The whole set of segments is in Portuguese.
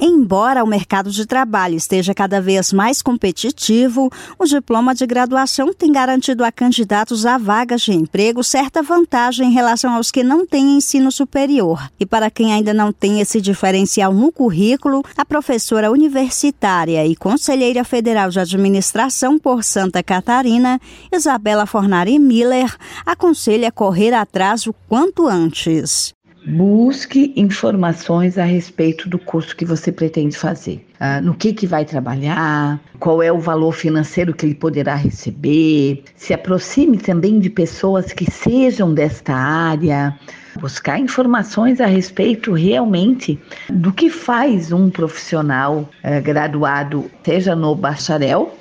Embora o mercado de trabalho esteja cada vez mais competitivo, o diploma de graduação tem garantido a candidatos a vagas de emprego certa vantagem em relação aos que não têm ensino superior. E para quem ainda não tem esse diferencial no currículo, a professora universitária e conselheira federal de administração por Santa Catarina, Isabela Fornari Miller, aconselha correr atrás o quanto antes. Busque informações a respeito do curso que você pretende fazer. Uh, no que, que vai trabalhar, qual é o valor financeiro que ele poderá receber. Se aproxime também de pessoas que sejam desta área. Buscar informações a respeito realmente do que faz um profissional uh, graduado, seja no bacharel,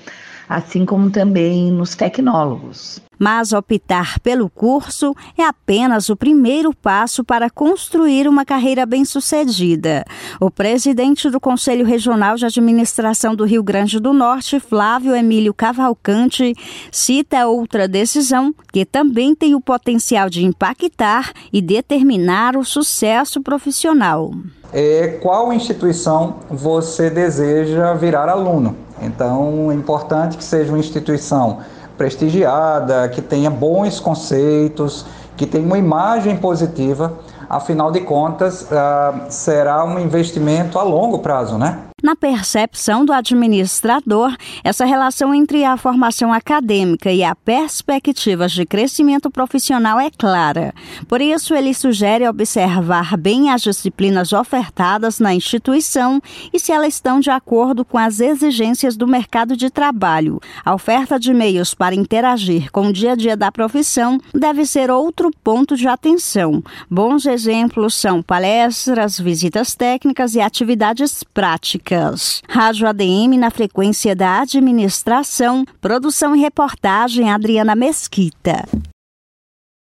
assim como também nos tecnólogos mas optar pelo curso é apenas o primeiro passo para construir uma carreira bem-sucedida. O presidente do Conselho Regional de Administração do Rio Grande do Norte, Flávio Emílio Cavalcante, cita outra decisão que também tem o potencial de impactar e determinar o sucesso profissional. É qual instituição você deseja virar aluno? Então, é importante que seja uma instituição prestigiada, que tenha bons conceitos, que tenha uma imagem positiva, afinal de contas, uh, será um investimento a longo prazo, né? Na percepção do administrador, essa relação entre a formação acadêmica e a perspectivas de crescimento profissional é clara. Por isso, ele sugere observar bem as disciplinas ofertadas na instituição e se elas estão de acordo com as exigências do mercado de trabalho. A oferta de meios para interagir com o dia a dia da profissão deve ser outro ponto de atenção. Bons exemplos são palestras, visitas técnicas e atividades práticas. Rádio ADM na frequência da administração, produção e reportagem Adriana Mesquita.